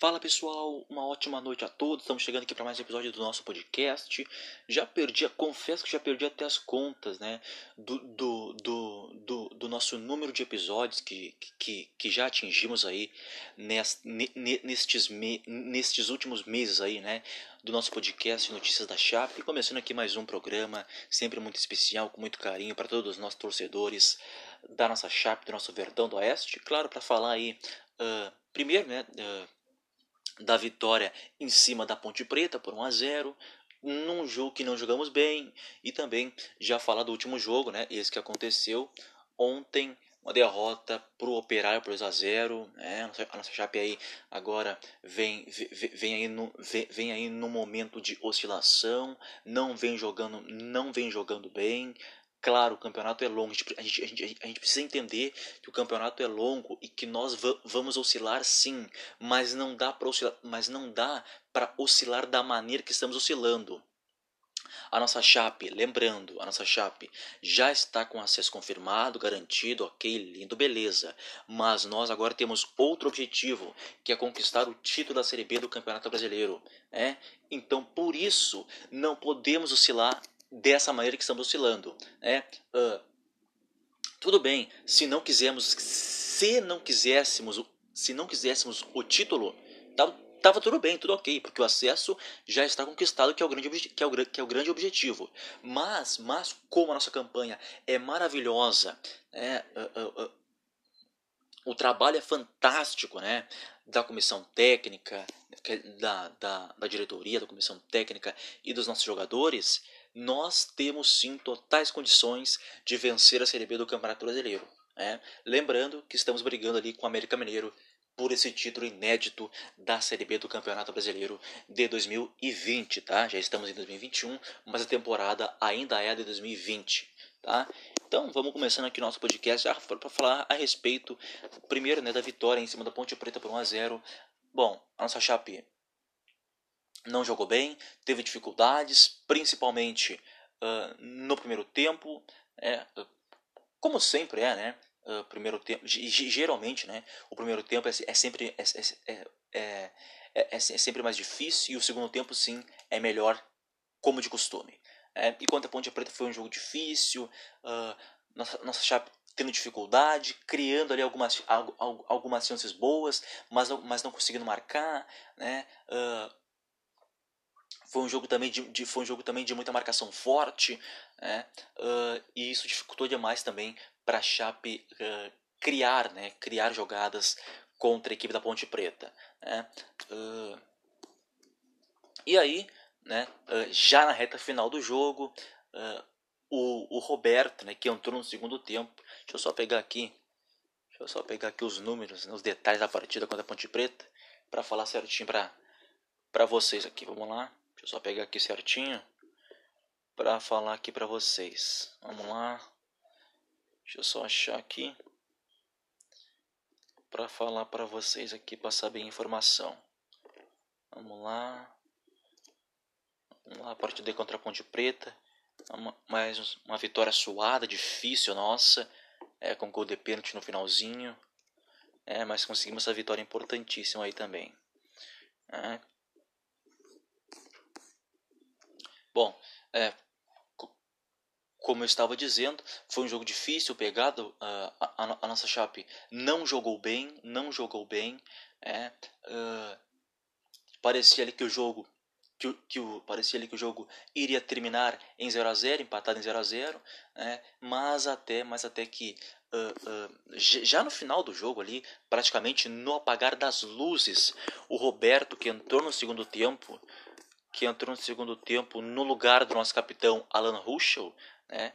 Fala pessoal, uma ótima noite a todos. Estamos chegando aqui para mais um episódio do nosso podcast. Já perdi, confesso que já perdi até as contas, né? Do, do, do, do, do nosso número de episódios que, que, que já atingimos aí nest, nestes, me, nestes últimos meses aí, né? Do nosso podcast Notícias da Chape. Começando aqui mais um programa, sempre muito especial, com muito carinho para todos os nossos torcedores da nossa Chape, do nosso Verdão do Oeste. Claro, para falar aí, uh, primeiro, né? Uh, da vitória em cima da Ponte Preta por 1 a 0 num jogo que não jogamos bem e também já falar do último jogo, né, esse que aconteceu ontem, uma derrota pro Operário por 2 a 0, né? A nossa Chape aí agora vem vem, vem aí no vem, vem aí no momento de oscilação, não vem jogando, não vem jogando bem, Claro, o campeonato é longo, a gente, a, gente, a gente precisa entender que o campeonato é longo e que nós vamos oscilar sim, mas não dá para oscilar, mas não dá para oscilar da maneira que estamos oscilando. A nossa chape, lembrando, a nossa chape já está com acesso confirmado, garantido, ok, lindo, beleza. Mas nós agora temos outro objetivo, que é conquistar o título da Série B do Campeonato Brasileiro. Né? Então, por isso, não podemos oscilar dessa maneira que estamos oscilando. Né? Uh, tudo bem, se não quisermos, se não quiséssemos, se não quiséssemos o título, tava, tava tudo bem, tudo ok, porque o acesso já está conquistado, que é o grande, que é o, que é o grande objetivo. Mas, mas como a nossa campanha é maravilhosa, né? Uh, uh, o trabalho é fantástico, né? Da comissão técnica, da, da, da diretoria, da comissão técnica e dos nossos jogadores nós temos sim totais condições de vencer a Série B do Campeonato Brasileiro. Né? Lembrando que estamos brigando ali com o América Mineiro por esse título inédito da Série B do Campeonato Brasileiro de 2020, tá? Já estamos em 2021, mas a temporada ainda é de 2020, tá? Então, vamos começando aqui nosso podcast para falar a respeito, primeiro, né, da vitória em cima da Ponte Preta por 1 a 0. Bom, a nossa Chape não jogou bem, teve dificuldades, principalmente uh, no primeiro tempo, é, como sempre é, né? Uh, primeiro tempo, geralmente, né? O primeiro tempo é, é sempre é é, é, é, é, sempre mais difícil e o segundo tempo sim é melhor, como de costume. É, enquanto a Ponte Preta foi um jogo difícil, uh, nossa, nossa chapa tendo dificuldade, criando ali algumas, algumas chances boas, mas não, mas não conseguindo marcar, né? Uh, foi um jogo também de, de, foi um jogo também de muita marcação forte, né? Uh, e isso dificultou demais também para a Chape uh, criar, né? criar jogadas contra a equipe da Ponte Preta. Né? Uh, e aí, né? já na reta final do jogo, o, o Roberto, né? que entrou no segundo tempo, deixa eu só pegar aqui, deixa eu só pegar aqui os números, né? os detalhes da partida contra a Ponte Preta, para falar certinho para vocês aqui. Vamos lá. Deixa eu só pegar aqui certinho para falar aqui para vocês. Vamos lá. Deixa eu só achar aqui para falar para vocês aqui para saber a informação. Vamos lá. Vamos lá, partida contra a Ponte Preta. Mais uma vitória suada, difícil, nossa. É, com gol de pênalti no finalzinho. É, mas conseguimos essa vitória importantíssima aí também. É, Bom, é, como eu estava dizendo, foi um jogo difícil, pegado. Uh, a, a, a, nossa Chape não jogou bem, não jogou bem. É, uh, parecia ali que o jogo que, que o, parecia ali que o jogo iria terminar em 0 a 0 empatado em 0 a 0 né? mas até mas até que uh, uh, já no final do jogo ali praticamente no apagar das luzes o Roberto que entrou no segundo tempo que entrou no segundo tempo no lugar do nosso capitão Alan Ruschel, né?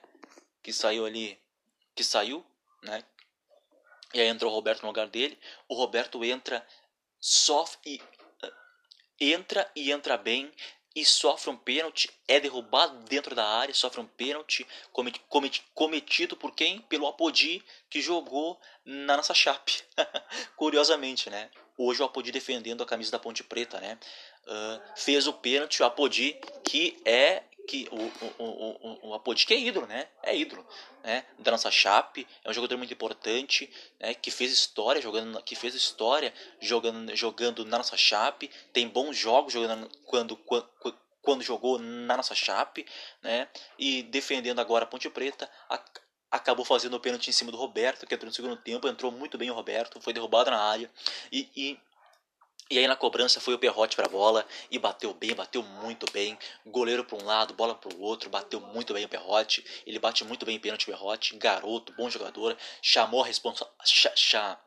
Que saiu ali, que saiu, né? E aí entrou o Roberto no lugar dele. O Roberto entra, sofre e uh, entra e entra bem e sofre um pênalti, é derrubado dentro da área, sofre um pênalti cometido por quem? Pelo Apodi que jogou na nossa chape. Curiosamente, né? Hoje o Apodi defendendo a camisa da Ponte Preta, né? Uh, fez o pênalti, o Apodi, que é que o, o, o, o Apodi, que é ídolo, né? É ídolo, né? Da nossa chape, é um jogador muito importante, né? Que fez história jogando, que fez história jogando, jogando na nossa chape, tem bons jogos jogando quando, quando, quando jogou na nossa chape, né? E defendendo agora a Ponte Preta, a, acabou fazendo o pênalti em cima do Roberto, que entrou no segundo tempo, entrou muito bem o Roberto, foi derrubado na área e, e e aí na cobrança foi o Perrote para a bola e bateu bem, bateu muito bem. Goleiro para um lado, bola para o outro, bateu muito bem o Perrote. Ele bate muito bem o pênalti Perrote, garoto, bom jogador, chamou a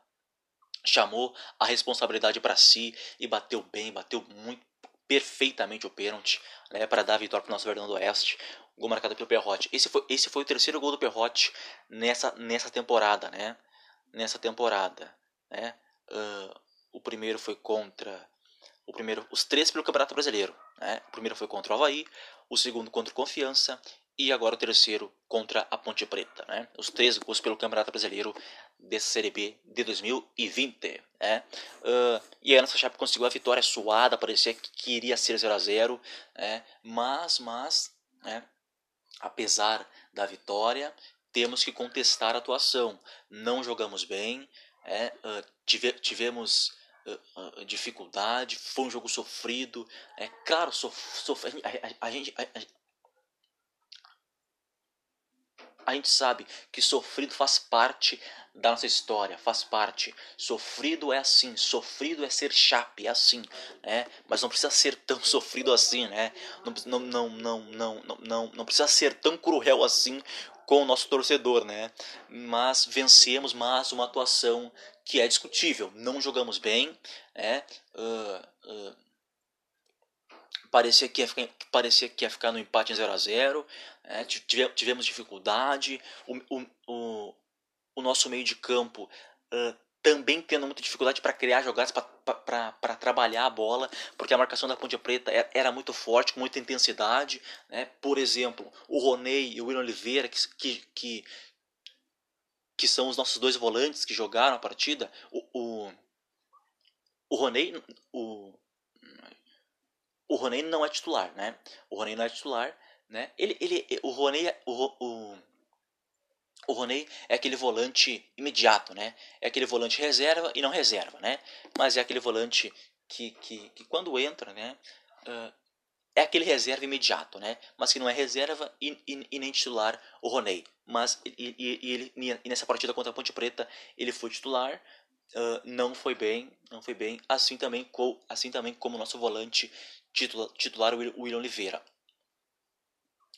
chamou a responsabilidade para si e bateu bem, bateu muito perfeitamente o pênalti, né, para dar a vitória para o nosso Verdão do Oeste. Gol marcado pelo Perrote. Esse foi, esse foi o terceiro gol do Perrote nessa, nessa temporada, né? Nessa temporada, né? Uh, o primeiro foi contra o primeiro, os três pelo Campeonato Brasileiro. Né? O primeiro foi contra o Havaí, o segundo contra o Confiança e agora o terceiro contra a Ponte Preta. Né? Os três gols pelo Campeonato Brasileiro desse Série B de 2020. Né? Uh, e a nossa chapa conseguiu a vitória suada, parecia que iria ser 0 a 0 né? mas, mas né? apesar da vitória, temos que contestar a atuação. Não jogamos bem, é, uh, tive, tivemos dificuldade, foi um jogo sofrido. É claro, sof, sof, a, a, a, gente. A, gente sabe que sofrido faz parte da nossa história, faz parte. Sofrido é assim, sofrido é ser chape, é assim, né? Mas não precisa ser tão sofrido assim, né? Não, não, não, não, não, não, não precisa ser tão cruel assim com o nosso torcedor, né? Mas vencemos mais uma atuação que é discutível. Não jogamos bem, né? Uh, uh, parecia, que ia ficar, parecia que ia ficar no empate em 0 a 0 né? tivemos dificuldade. O, o, o, o, nosso meio de campo uh, também tendo muita dificuldade para criar jogadas, para trabalhar a bola, porque a marcação da Ponte Preta era muito forte, com muita intensidade. Né? Por exemplo, o Roney e o William Oliveira, que, que, que, que são os nossos dois volantes que jogaram a partida, o, o, o Roney, o, o Roney não é titular, né? O Roney não é titular, né? Ele, ele, o Roney, o, o, o Roney é aquele volante imediato, né? É aquele volante reserva e não reserva, né? Mas é aquele volante que, que, que quando entra, né? Uh, é aquele reserva imediato, né? Mas que não é reserva e, e, e nem titular o Roney. Mas e, e, ele, e nessa partida contra a Ponte Preta ele foi titular, uh, não foi bem, não foi bem. Assim também, assim também como o nosso volante titular, titular o William Oliveira.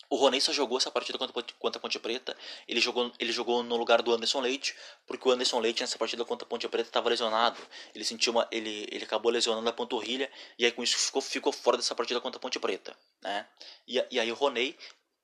O Roney só jogou essa partida contra, contra a Ponte Preta. Ele jogou, ele jogou no lugar do Anderson Leite, porque o Anderson Leite nessa partida contra a Ponte Preta estava lesionado. Ele sentiu uma, ele, ele acabou lesionando a panturrilha e aí com isso ficou, ficou fora dessa partida contra a Ponte Preta, né? E, e aí o Roney,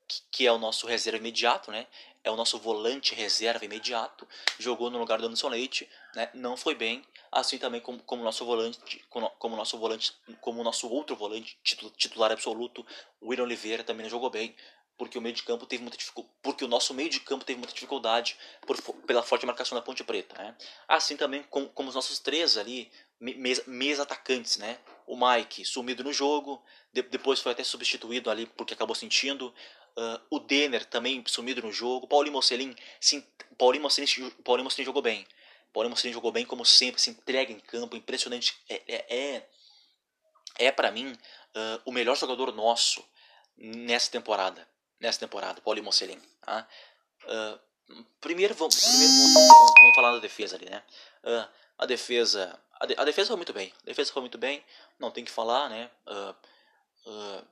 que, que é o nosso reserva imediato, né? É o nosso volante reserva imediato, jogou no lugar do Anderson Leite, né? Não foi bem, assim também como, como nosso volante, como, como nosso volante, como nosso outro volante titular absoluto, o William Oliveira também não jogou bem porque o meio de campo teve muita porque o nosso meio de campo teve muita dificuldade por, pela forte marcação da Ponte Preta, né? Assim também com, como os nossos três ali, meias atacantes, né? O Mike sumido no jogo, de, depois foi até substituído ali porque acabou sentindo. Uh, o Denner também sumido no jogo. Paulinho Mocelin, sim, Paulinho Mocelin, Paulinho Mocelin jogou bem. Paulinho Mocelin jogou bem como sempre, se entrega em campo, impressionante. É, é, é, é para mim uh, o melhor jogador nosso nessa temporada nessa temporada, Paulo Mocelin. Tá? Uh, primeiro, vamos, primeiro vamos, vamos, falar da defesa ali, né? Uh, a defesa, a, de, a, defesa foi muito bem, a defesa foi muito bem, não tem que falar, né? Uh,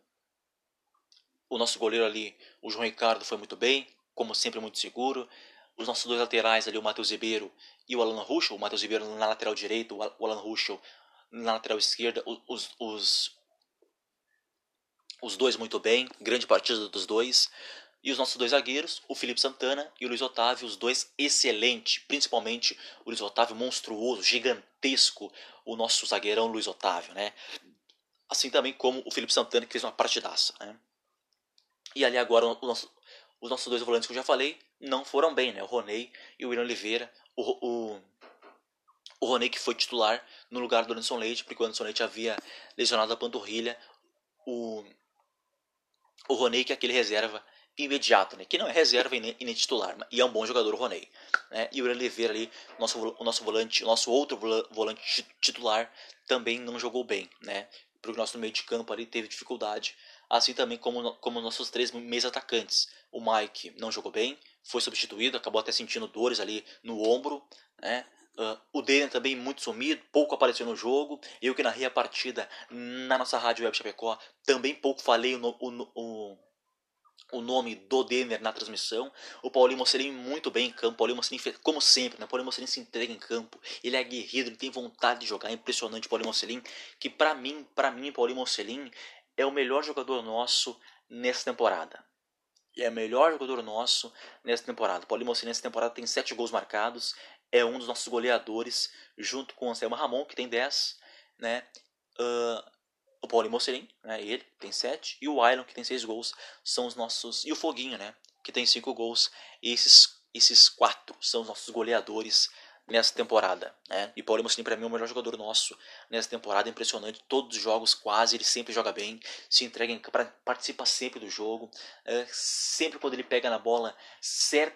o nosso goleiro ali, o João Ricardo, foi muito bem, como sempre muito seguro. Os nossos dois laterais ali, o Matheus Ribeiro e o Alan Ruschel, o Matheus Ribeiro na lateral direita, o Alan Ruschel na lateral esquerda, os, os, os dois muito bem, grande partida dos dois. E os nossos dois zagueiros, o Felipe Santana e o Luiz Otávio, os dois excelentes, principalmente o Luiz Otávio monstruoso, gigantesco, o nosso zagueirão Luiz Otávio, né? Assim também como o Felipe Santana que fez uma partidaça, né? E ali agora nosso, os nossos dois volantes que eu já falei não foram bem, né? O Roney e o William Oliveira, o, o, o Roney que foi titular no lugar do Anderson Leite, porque o Anderson Leite havia lesionado a panturrilha, o o Roney, que é aquele reserva imediato, né? Que não é reserva e nem, titular, e é um bom jogador o Roney. Né? E o Oliveira ali, nosso, o nosso volante, o nosso outro volante titular, também não jogou bem, né? Porque o nosso meio de campo ali teve dificuldade. Assim também como, como nossos três meios atacantes. O Mike não jogou bem, foi substituído, acabou até sentindo dores ali no ombro, né? Uh, o Daniel também muito sumido, pouco apareceu no jogo. Eu que narrei a partida na nossa rádio Web Chapecó, também pouco falei o, o, o, o nome do Denner na transmissão. O Paulinho Mocelin muito bem em campo. Paulinho Mocelin, como sempre, né? o Paulinho Mocelin se entrega em campo. Ele é aguerrido, ele tem vontade de jogar. É impressionante o Paulinho Mocelin. Que para mim, para mim, Paulinho Mocelin é o melhor jogador nosso nessa temporada é o melhor jogador nosso nessa temporada. Paulinho Mocelin nessa temporada tem 7 gols marcados, é um dos nossos goleadores, junto com o Anselmo Ramon, que tem 10, né? Uh, o Paulinho Mocelin, né? Ele tem 7, e o Ailon, que tem 6 gols, são os nossos. E o Foguinho, né? Que tem 5 gols. E esses, esses quatro são os nossos goleadores nessa temporada. Né? E Paulo Mossolini para mim é o melhor jogador nosso nessa temporada, impressionante. Todos os jogos quase ele sempre joga bem, se entrega, participa sempre do jogo. É, sempre quando ele pega na bola, certo,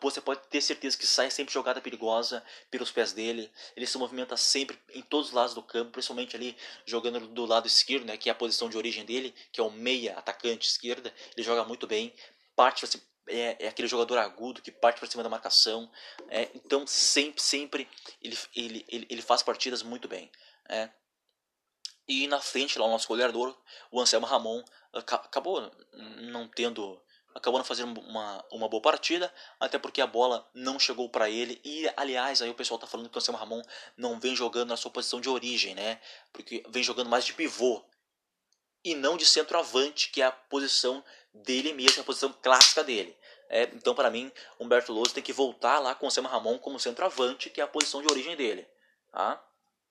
você pode ter certeza que sai sempre jogada perigosa pelos pés dele. Ele se movimenta sempre em todos os lados do campo, principalmente ali jogando do lado esquerdo, né, que é a posição de origem dele, que é o meia atacante esquerda. Ele joga muito bem, parte é, é, aquele jogador agudo que parte para cima da marcação. É, então sempre, sempre ele, ele, ele, ele faz partidas muito bem. É. E na frente lá o nosso goleador, o Anselmo Ramon, acabou não tendo. Acabou não fazendo uma, uma boa partida, até porque a bola não chegou para ele. E aliás, aí o pessoal tá falando que o Anselmo Ramon não vem jogando na sua posição de origem, né? Porque vem jogando mais de pivô e não de centroavante, que é a posição dele mesmo, a posição clássica dele. É, então, para mim, Humberto Lousa tem que voltar lá com o Sam Ramon como centroavante, que é a posição de origem dele. Tá?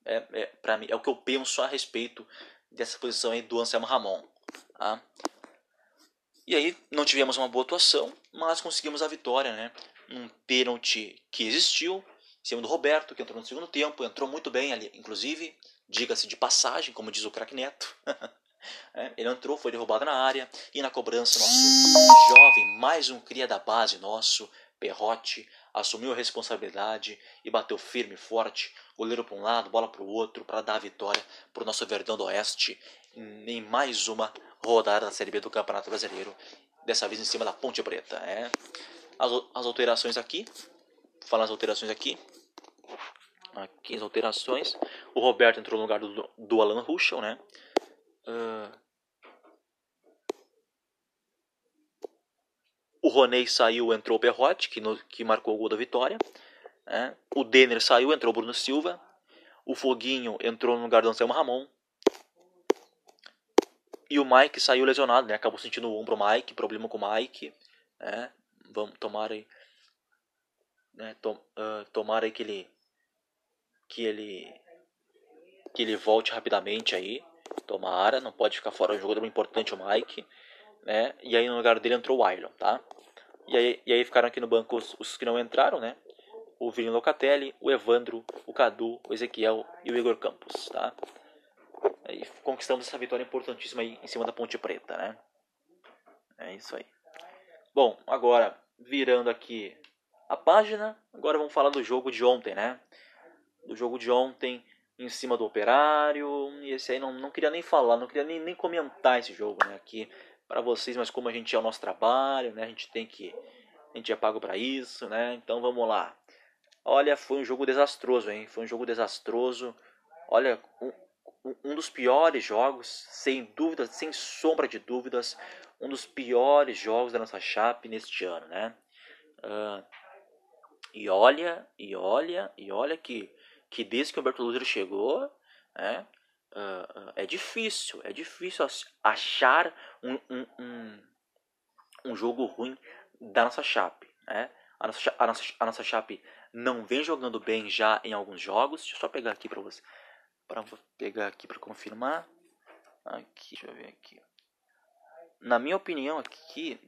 É, é, para mim, é o que eu penso a respeito dessa posição aí do Anselmo Ramon. Tá? E aí, não tivemos uma boa atuação, mas conseguimos a vitória, né? Um pênalti que existiu, em cima do Roberto, que entrou no segundo tempo, entrou muito bem ali, inclusive, diga-se de passagem, como diz o craque Neto. É, ele entrou, foi derrubado na área e na cobrança nosso jovem, mais um cria da base nosso, Perrote, assumiu a responsabilidade e bateu firme forte, goleiro para um lado, bola para o outro, para dar a vitória para o nosso Verdão do Oeste em mais uma rodada da Série B do Campeonato Brasileiro, dessa vez em cima da Ponte Preta. É. As, as alterações aqui, vou falar as alterações aqui. Aqui as alterações. O Roberto entrou no lugar do, do Alan Ruschel, né? Uh, o Roney saiu, entrou o Perrotti, que, no, que marcou o gol da vitória. Né? O Denner saiu, entrou o Bruno Silva. O Foguinho entrou no lugar do Anselmo Ramon. E o Mike saiu lesionado, né? Acabou sentindo o ombro Mike, problema com o Mike. Né? Vamos tomar aí. Né? Tom, uh, tomara aí que ele. Que ele. Que ele volte rapidamente aí. Tomara, não pode ficar fora. É um jogador importante o Mike. Né? E aí no lugar dele entrou o Ailon, tá? E aí, e aí ficaram aqui no banco os, os que não entraram, né? O Vini Locatelli, o Evandro, o Cadu, o Ezequiel e o Igor Campos, tá? Aí conquistamos essa vitória importantíssima aí em cima da Ponte Preta, né? É isso aí. Bom, agora virando aqui a página, agora vamos falar do jogo de ontem, né? Do jogo de ontem, em cima do Operário. E esse aí não, não queria nem falar, não queria nem, nem comentar esse jogo né, aqui para vocês, mas como a gente é o nosso trabalho, né, a gente tem que. A gente é pago para isso, né? Então vamos lá. Olha, foi um jogo desastroso, hein? Foi um jogo desastroso. Olha, um, um dos piores jogos, sem dúvida, sem sombra de dúvidas, um dos piores jogos da nossa Chape neste ano, né? Uh, e olha, e olha, e olha que que desde que o Humberto Lúcio chegou, né, uh, é difícil, é difícil achar um, um, um, um, jogo ruim da nossa Chape. Né? A, nossa, a, nossa, a nossa Chape não vem jogando bem já em alguns jogos. Deixa eu só pegar aqui para você, para pegar aqui para confirmar. Aqui, deixa eu ver aqui. Na minha opinião aqui,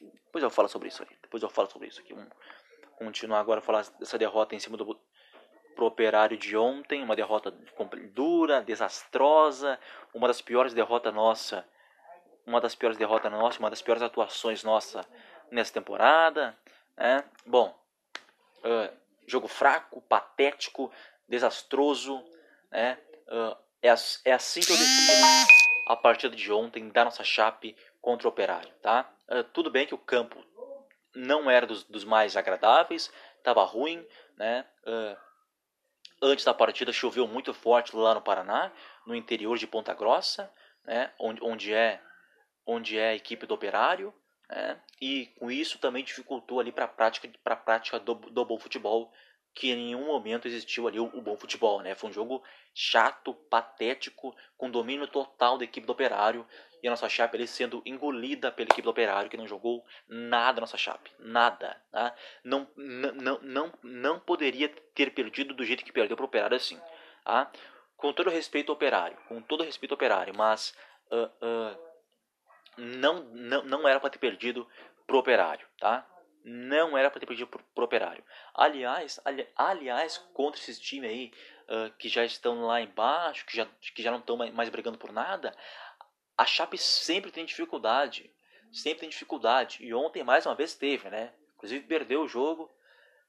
depois eu falo sobre isso aí. Depois eu falo sobre isso aqui. Vamos continuar agora a falar dessa derrota em cima do pro Operário de ontem, uma derrota dura, desastrosa, uma das piores derrotas nossa, uma das piores derrotas nossas, uma das piores atuações nossa nessa temporada. Né? Bom, uh, jogo fraco, patético, desastroso. Né? Uh, é, é assim que eu defino a partida de ontem da nossa Chape contra o Operário. Tá? Uh, tudo bem que o campo não era dos, dos mais agradáveis, estava ruim. Né? Antes da partida choveu muito forte lá no Paraná, no interior de Ponta Grossa, né? onde, onde, é, onde é a equipe do Operário. Né? E com isso também dificultou ali para a prática, pra prática do, do bom futebol que em nenhum momento existiu ali o, o, bom futebol, né? Foi um jogo chato, patético, com domínio total da equipe do Operário e a nossa Chape ali sendo engolida pela equipe do Operário que não jogou nada a nossa Chape, nada, tá? Não, não, não, não poderia ter perdido do jeito que perdeu para o Operário assim, tá? Com todo respeito ao Operário, com todo respeito ao Operário, mas uh, uh, não, não, não era para ter perdido pro Operário, tá? não era para ter perdido pro, pro Operário. Aliás, ali, aliás, contra esses times aí uh, que já estão lá embaixo, que já, que já não estão mais brigando por nada, a Chape sempre tem dificuldade. Sempre tem dificuldade. E ontem mais uma vez teve, né? Inclusive perdeu o jogo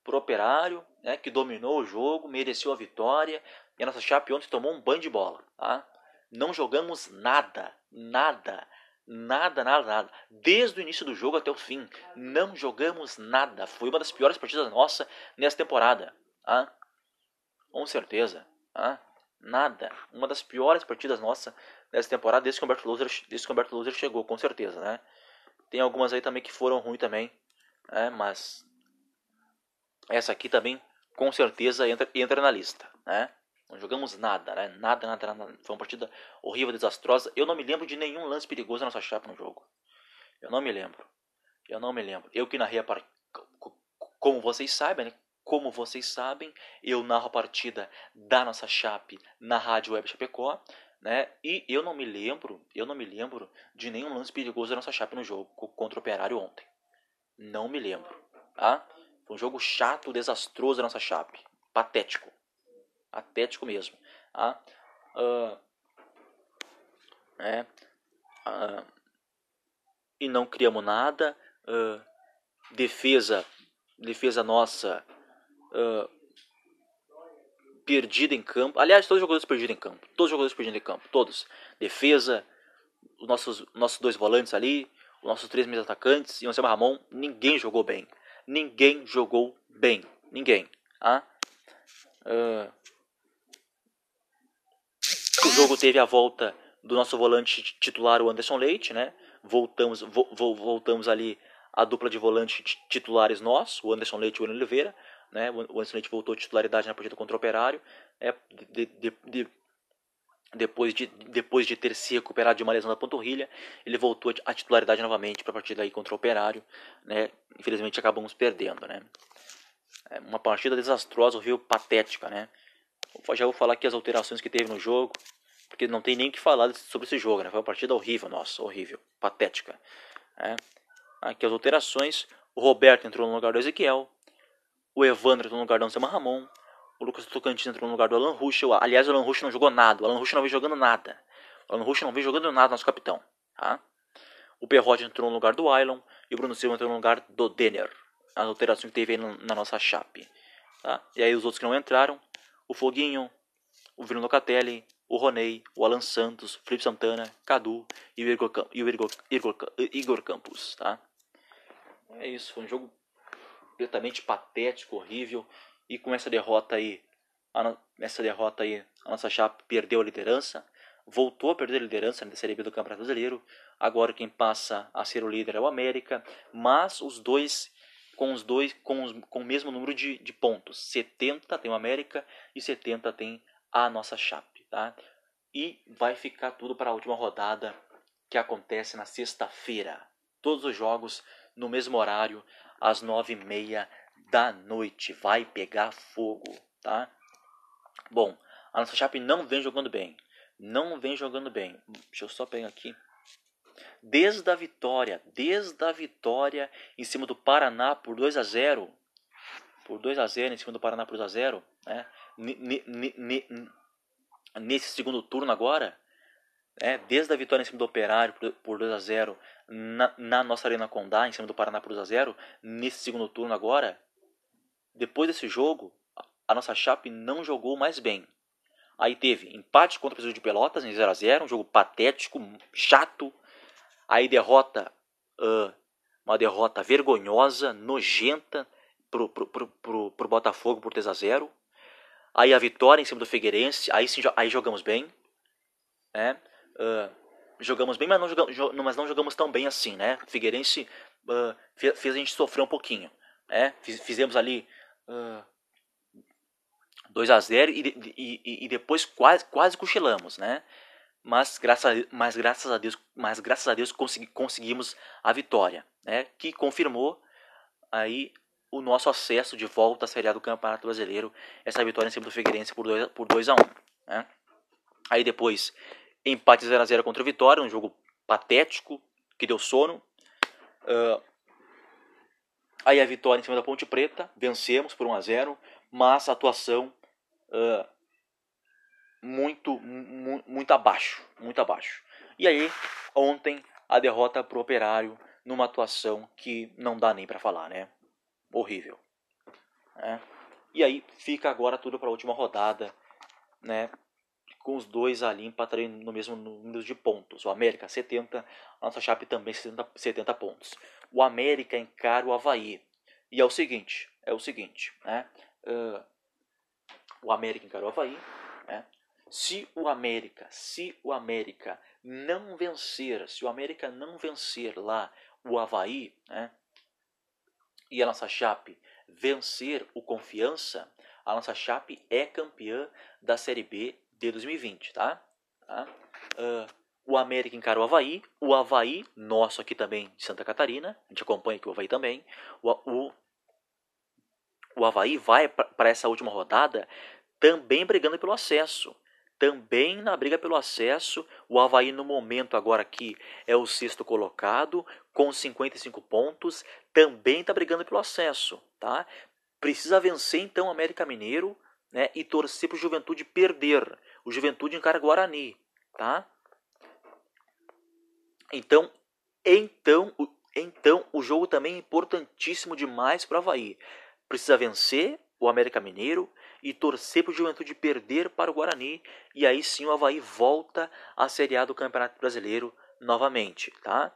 pro Operário, né? Que dominou o jogo, mereceu a vitória. E a nossa Chape ontem tomou um banho de bola, tá? Não jogamos nada, nada. Nada, nada, nada. Desde o início do jogo até o fim, não jogamos nada. Foi uma das piores partidas nossa nessa temporada. Ah, com certeza. Ah, nada. Uma das piores partidas nossa nessa temporada desde que o Humberto Loser, desde que Humberto Loser chegou, com certeza, né? Tem algumas aí também que foram ruins também, né? mas essa aqui também com certeza entra, entra na lista, né? Não jogamos nada, né? Nada, nada, nada. Foi uma partida horrível, desastrosa. Eu não me lembro de nenhum lance perigoso na nossa chapa no jogo. Eu não me lembro. Eu não me lembro. Eu que narrei a partida. Como vocês sabem, né? Como vocês sabem, eu narro a partida da nossa chape na Rádio Web Chapecó, né? E eu não me lembro, eu não me lembro de nenhum lance perigoso da nossa chape no jogo contra o Operário ontem. Não me lembro, tá? Foi um jogo chato, desastroso da nossa chape. Patético. Atlético mesmo. Tá? Uh, é, uh, e não criamos nada. Uh, defesa, defesa nossa perdida em campo. Aliás, todos os jogadores perdidos em campo. Todos os jogadores perdidos em campo. Todos. Defesa, os nossos, nossos dois volantes ali, os nossos três meios atacantes e o Anselmo Ramon. Ninguém jogou bem. Ninguém jogou bem. Ninguém. Ah? Uh, o jogo teve a volta do nosso volante titular, o Anderson Leite, né? Voltamos, vo, vo, voltamos ali a dupla de volante titulares nós, o Anderson Leite e o Oliveira, né? O Leite voltou à titularidade na partida contra o Operário, é, de, de, de, depois de, depois de ter se recuperado de uma lesão da panturrilha, ele voltou à titularidade novamente para a partida aí contra o Operário, né? Infelizmente acabamos perdendo, né? É uma partida desastrosa, horrível, patética, né? já vou falar aqui as alterações que teve no jogo, porque não tem nem o que falar sobre esse jogo, né? Foi uma partida horrível, nossa, horrível, patética. É. Aqui as alterações, o Roberto entrou no lugar do Ezequiel, o Evandro entrou no lugar do Anselmo Ramon, o Lucas Tocantins entrou no lugar do Alan Ruschel. Aliás, o Alan Ruschel não jogou nada, o Alan Ruschel não veio jogando nada. O Alan Ruschel não veio jogando nada, nosso capitão. Tá? O Perrote entrou no lugar do Ailon e o Bruno Silva entrou no lugar do Denner. As alterações que teve aí na nossa chape. Tá? E aí os outros que não entraram, o Foguinho, o Bruno Locatelli, o Roney, o Alan Santos, o Felipe Santana, Cadu e o Igor, Igor Campos, tá? É isso, foi um jogo completamente patético, horrível e com essa derrota aí, a, essa derrota aí, a nossa chapa perdeu a liderança, voltou a perder a liderança na Série B do Campeonato Brasileiro. Agora quem passa a ser o líder é o América, mas os dois com os dois com, os, com o mesmo número de, de pontos. 70 tem o América e 70 tem a nossa Chape. Tá? E vai ficar tudo para a última rodada que acontece na sexta-feira. Todos os jogos no mesmo horário, às nove e meia da noite. Vai pegar fogo, tá? Bom, a nossa Chape não vem jogando bem. Não vem jogando bem. Deixa eu só pegar aqui desde a vitória, desde a vitória em cima do Paraná por 2 a 0, por 2 a 0 em cima do Paraná por 2 a 0, né? Nesse segundo turno agora, né, desde a vitória em cima do Operário por 2 a 0 na, na nossa Arena Condá, em cima do Paraná por 2 a 0 nesse segundo turno agora, depois desse jogo, a nossa Chape não jogou mais bem. Aí teve empate contra o Presidente de Pelotas em 0 a 0 um jogo patético, chato. Aí derrota, uh, uma derrota vergonhosa, nojenta pro, pro, pro, pro, pro Botafogo por 3 a 0 Aí a vitória em cima do Figueirense, aí sim aí jogamos bem. Né? Uh, jogamos bem, mas não jogamos, mas não jogamos tão bem assim, né? Figueirense uh, fez, fez, a gente sofrer um pouquinho. Né? Fizemos ali uh, 2 a 0 e, e, e, depois quase, quase cochilamos, né? Mas graças a, mas graças a Deus, mas graças a Deus consegui, conseguimos a vitória, né? Que confirmou aí o nosso acesso de volta à Série do Campeonato Brasileiro, essa vitória em cima do Figueirense por 2 por dois a 1, um, né? Aí depois empate 0 a 0 contra o Vitória, um jogo patético que deu sono. Uh, aí a vitória em cima da Ponte Preta, vencemos por 1 a 0, mas a atuação uh, muito, muito abaixo, muito abaixo. E aí, ontem, a derrota pro Operário numa atuação que não dá nem para falar, né? Horrível. Né? E aí fica agora tudo para a última rodada, né? Com os dois ali empatarem no mesmo número de pontos. O América 70, a nossa Chape também 70, 70 pontos. O América encara o Havaí. E é o seguinte, é o seguinte, né? Uh, o América encarou o Havaí. Né? Se o América, se o América não vencer, se o América não vencer lá o Havaí, né? e a nossa Chape vencer o Confiança, a nossa Chape é campeã da Série B de 2020, tá? tá? Uh, o América encara o Havaí, o Havaí, nosso aqui também de Santa Catarina, a gente acompanha aqui o Havaí também, o, o, o Havaí vai para essa última rodada também brigando pelo acesso. Também na briga pelo acesso, o Havaí no momento agora aqui é o sexto colocado, com 55 pontos, também está brigando pelo acesso. Tá? Precisa vencer então o América Mineiro né, e torcer para o Juventude perder. O Juventude encara Guarani. Tá? Então, então, então, o jogo também é importantíssimo demais para o Havaí precisa vencer o América Mineiro e torcer para o Juventude perder para o Guarani. E aí sim o Havaí volta à Série A do Campeonato Brasileiro novamente, tá?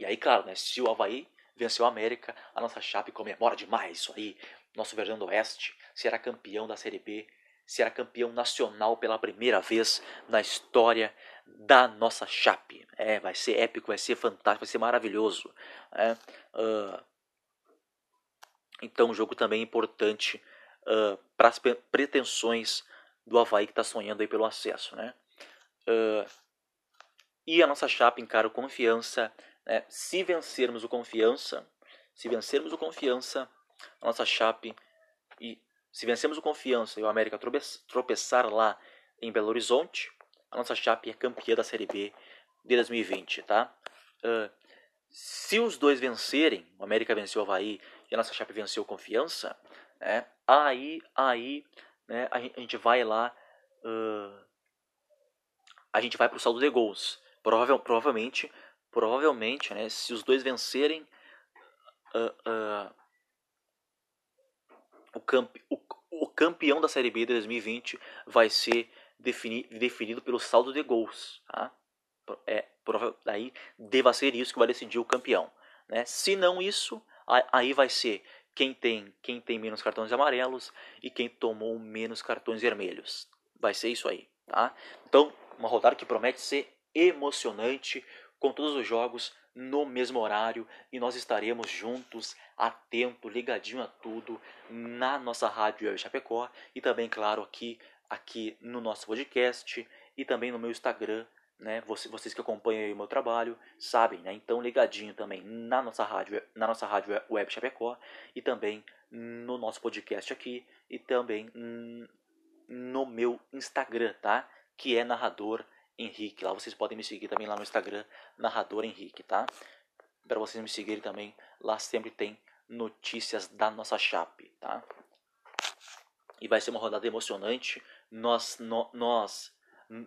E aí, claro, né, se o Havaí venceu o América, a nossa chape comemora demais isso aí. Nosso Verdão Oeste será campeão da Série B, será campeão nacional pela primeira vez na história da nossa chape. É, vai ser épico, vai ser fantástico, vai ser maravilhoso. É, uh, então, um jogo também importante uh, para as pretensões do Havaí que está sonhando aí pelo acesso. Né? Uh, e a nossa chapa encara o Confiança. Né? Se vencermos o Confiança, se vencermos o Confiança, a nossa chape e se vencermos o Confiança e o América tropeçar lá em Belo Horizonte, a nossa chape é campeã da Série B de 2020, tá? Uh, se os dois vencerem, o América venceu o Havaí e a nossa Chape venceu Confiança, né? aí, aí né, a, gente vai lá, uh, a gente vai para o saldo de gols. Provavel, provavelmente, provavelmente, né, se os dois vencerem, uh, o, o, campeão da Série B de 2020 vai ser defini, definido pelo saldo de gols. Tá? É, aí deva ser isso que vai decidir o campeão. Né? Se não isso, aí vai ser quem tem, quem tem menos cartões amarelos e quem tomou menos cartões vermelhos. Vai ser isso aí, tá? Então, uma rodada que promete ser emocionante, com todos os jogos no mesmo horário e nós estaremos juntos, atento, ligadinho a tudo na nossa rádio Chapecó e também, claro, aqui aqui no nosso podcast e também no meu Instagram né? Vocês que acompanham o meu trabalho sabem, né? Então ligadinho também na nossa rádio, na nossa rádio web Chapecó e também no nosso podcast aqui e também no meu Instagram, tá? Que é narrador Henrique. Lá vocês podem me seguir também lá no Instagram, narrador Henrique, tá? Para vocês me seguirem também, lá sempre tem notícias da nossa chape, tá? E vai ser uma rodada emocionante. Nós, no, nós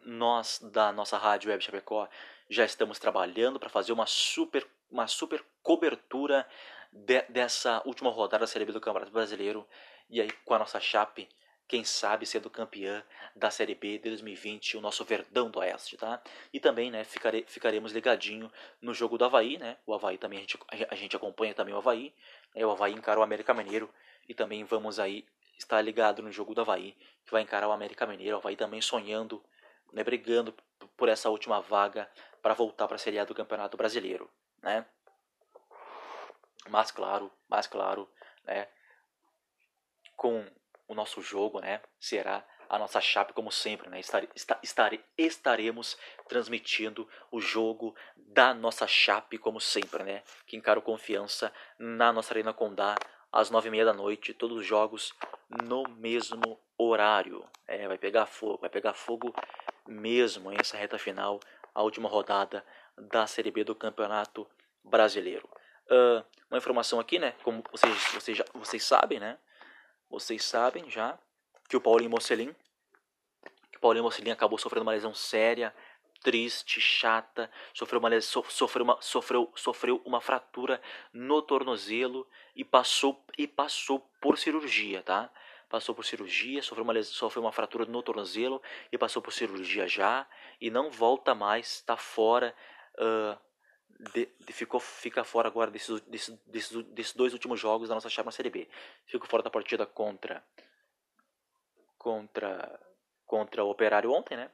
nós da nossa rádio Web Chapecó já estamos trabalhando para fazer uma super, uma super cobertura de, dessa última rodada da Série B do Campeonato Brasileiro. E aí com a nossa chape quem sabe sendo campeã da Série B de 2020, o nosso Verdão do Oeste, tá? E também, né, ficare, ficaremos ligadinho no jogo do Havaí, né? O Havaí também, a gente, a gente acompanha também o Havaí, né? o Havaí encara o América Mineiro e também vamos aí estar ligado no jogo do Havaí, que vai encarar o América Mineiro, o Havaí também sonhando, né, brigando por essa última vaga para voltar para a Série A do Campeonato Brasileiro, né? Mas claro, mas claro, né, com o nosso jogo, né? Será a nossa chape como sempre, né? Estare, estare, estaremos transmitindo o jogo da nossa chape como sempre, né? Que encara confiança na nossa Arena Condá às nove e meia da noite, todos os jogos no mesmo horário. É, vai pegar fogo, vai pegar fogo mesmo essa reta final, a última rodada da Série B do Campeonato Brasileiro. Uh, uma informação aqui, né? Como vocês, vocês, já, vocês sabem, né? Vocês sabem já que o Paulinho Mocelin, que o Paulinho Mocelin acabou sofrendo uma lesão séria, triste, chata, sofreu uma, lesão, sofreu uma, sofreu, sofreu uma fratura no tornozelo e passou, e passou por cirurgia, tá? Passou por cirurgia, sofreu uma, sofreu uma fratura no tornozelo e passou por cirurgia já e não volta mais, está fora uh, de, de, ficou, fica fora agora desses, desses, desses, desses dois últimos jogos da nossa chave na Série B. Ficou fora da partida contra contra contra o Operário ontem, né?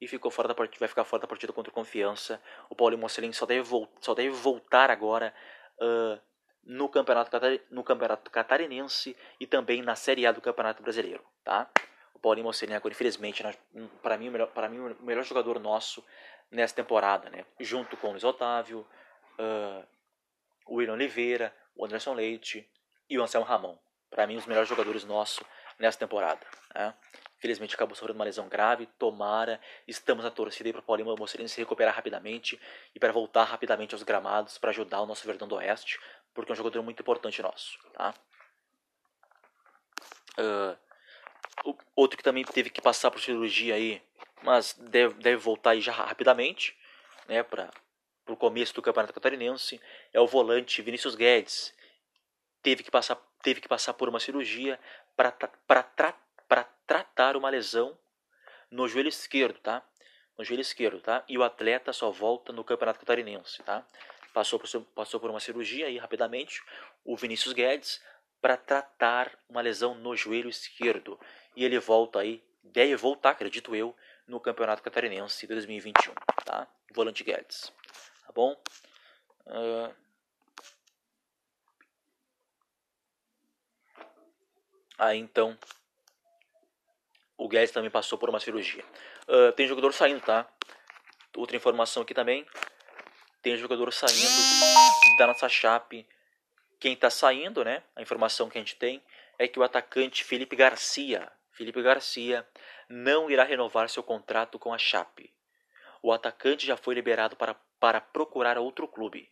E ficou fora da partida, vai ficar fora da partida contra o Confiança. O Paulo Mocelin só deve, só deve voltar agora uh, no campeonato, no campeonato catarinense e também na Série A do Campeonato Brasileiro, tá? O Paulinho Mocelin agora, infelizmente, para mim, para mim, o melhor jogador nosso nessa temporada, né? Junto com o Luiz Otávio, uh, o William Oliveira, o Anderson Leite e o Anselmo Ramon. Para mim, os melhores jogadores nossos nessa temporada. Né? Infelizmente, acabou sofrendo uma lesão grave. Tomara, estamos na torcida para o Paulinho Mocelin se recuperar rapidamente e para voltar rapidamente aos gramados para ajudar o nosso Verdão do Oeste, porque é um jogador muito importante nosso. Tá? Uh, outro que também teve que passar por cirurgia aí mas deve, deve voltar aí já rapidamente, né, para o começo do Campeonato Catarinense, é o volante Vinícius Guedes. Teve que passar, teve que passar por uma cirurgia para tra, tratar uma lesão no joelho esquerdo, tá? No joelho esquerdo, tá? E o atleta só volta no Campeonato Catarinense, tá? Passou por, passou por uma cirurgia aí rapidamente, o Vinícius Guedes, para tratar uma lesão no joelho esquerdo. E ele volta aí, deve voltar, acredito eu, no Campeonato Catarinense de 2021, tá? Volante Guedes, tá bom? Uh... Aí então, o Guedes também passou por uma cirurgia. Uh, tem jogador saindo, tá? Outra informação aqui também. Tem jogador saindo da nossa chape. Quem está saindo, né? A informação que a gente tem é que o atacante Felipe Garcia, Felipe Garcia não irá renovar seu contrato com a Chape. O atacante já foi liberado para, para procurar outro clube.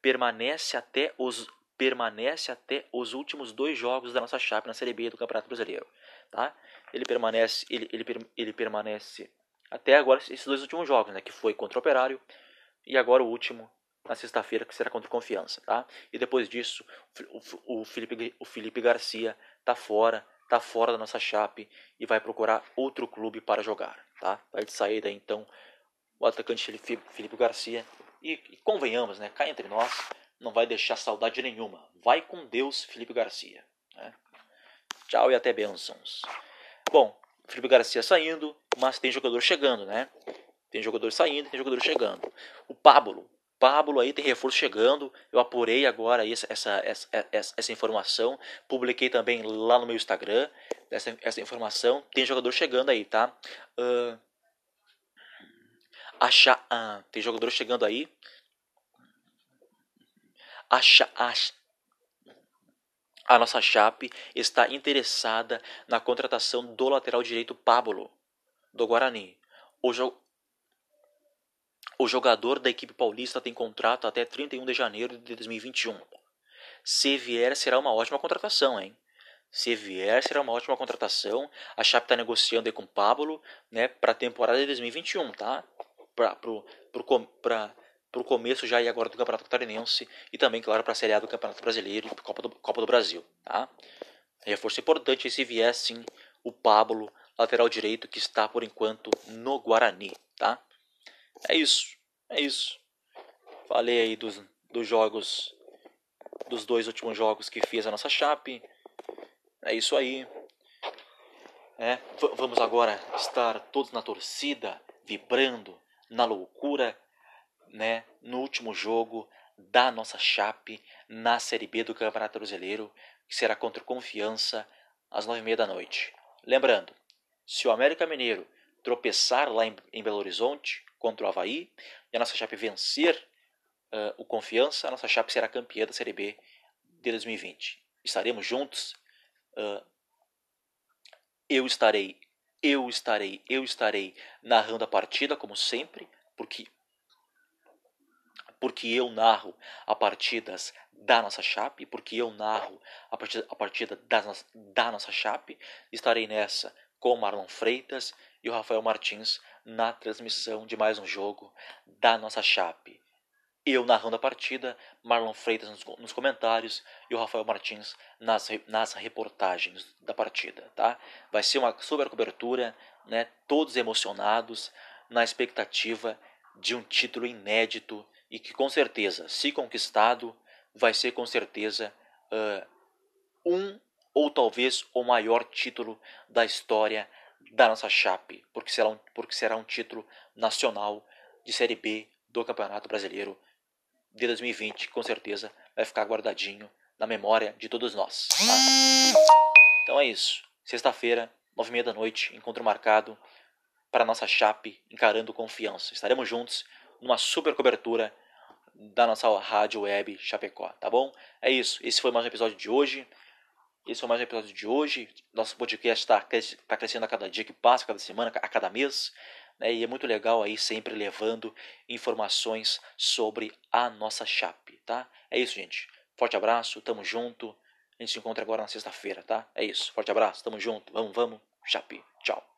Permanece até os permanece até os últimos dois jogos da nossa Chape na Série B do Campeonato Brasileiro, tá? Ele permanece ele, ele, ele permanece até agora esses dois últimos jogos, né, que foi contra o Operário e agora o último na sexta-feira que será contra o Confiança, tá? E depois disso, o, o Felipe o Felipe Garcia tá fora está fora da nossa chape e vai procurar outro clube para jogar. Tá? Vai de saída então o atacante Felipe Garcia. E, e, convenhamos, né? Cá entre nós, não vai deixar saudade nenhuma. Vai com Deus, Felipe Garcia. Né? Tchau e até bênçãos. Bom, Felipe Garcia saindo, mas tem jogador chegando, né? Tem jogador saindo, tem jogador chegando. O Pablo, Pablo aí tem reforço chegando. Eu apurei agora essa, essa, essa, essa, informação. Publiquei também lá no meu Instagram essa, essa informação. Tem jogador chegando aí, tá? Uh, achar, uh, tem jogador chegando aí. Acha, acha, a nossa Chape está interessada na contratação do lateral direito Pablo, do Guarani. O, o jogador da equipe paulista tem contrato até 31 de janeiro de 2021. Se vier, será uma ótima contratação, hein? Se vier, será uma ótima contratação. A Chape está negociando aí com o Pablo, né, para a temporada de 2021, tá? Para pro, pro, pra, pro começo já e agora do Campeonato Catarinense e também, claro, para a Série A do Campeonato Brasileiro e Copa do, Copa do Brasil, tá? Reforço importante se vier sim o Pablo, lateral direito, que está por enquanto no Guarani, tá? É isso, é isso. Falei aí dos, dos jogos, dos dois últimos jogos que fiz a nossa Chape. É isso aí. É, vamos agora estar todos na torcida, vibrando, na loucura, né? No último jogo da nossa Chape na Série B do Campeonato Brasileiro, que será contra o Confiança às nove e meia da noite. Lembrando, se o América Mineiro tropeçar lá em, em Belo Horizonte contra o Havaí e a nossa Chape vencer uh, o Confiança, a nossa Chape será campeã da Série B de 2020. Estaremos juntos uh, eu estarei, eu estarei, eu estarei narrando a partida como sempre, porque porque eu narro a partidas da nossa chape, porque eu narro a partida, a partida da, da nossa chape, estarei nessa com o Marlon Freitas e o Rafael Martins na transmissão de mais um jogo da nossa chape eu narrando a partida, Marlon Freitas nos, nos, comentários e o Rafael Martins nas, nas reportagens da partida, tá? Vai ser uma super cobertura, né? Todos emocionados, na expectativa de um título inédito e que com certeza, se conquistado, vai ser com certeza uh, um ou talvez o maior título da história da nossa Chape, porque será um, porque será um título nacional de Série B do Campeonato Brasileiro de 2020 com certeza vai ficar guardadinho na memória de todos nós. Tá? Então é isso. Sexta-feira, nove e meia da noite, encontro marcado para a nossa Chape encarando confiança. Estaremos juntos numa super cobertura da nossa rádio web Chapecó, tá bom? É isso. Esse foi mais um episódio de hoje. Esse foi mais um episódio de hoje. Nosso podcast está tá crescendo a cada dia que passa, a cada semana, a cada mês. Né? E é muito legal aí sempre levando informações sobre a nossa Chape, tá? É isso, gente. Forte abraço, tamo junto. A gente se encontra agora na sexta-feira, tá? É isso. Forte abraço, tamo junto. Vamos, vamos. Chape. Tchau.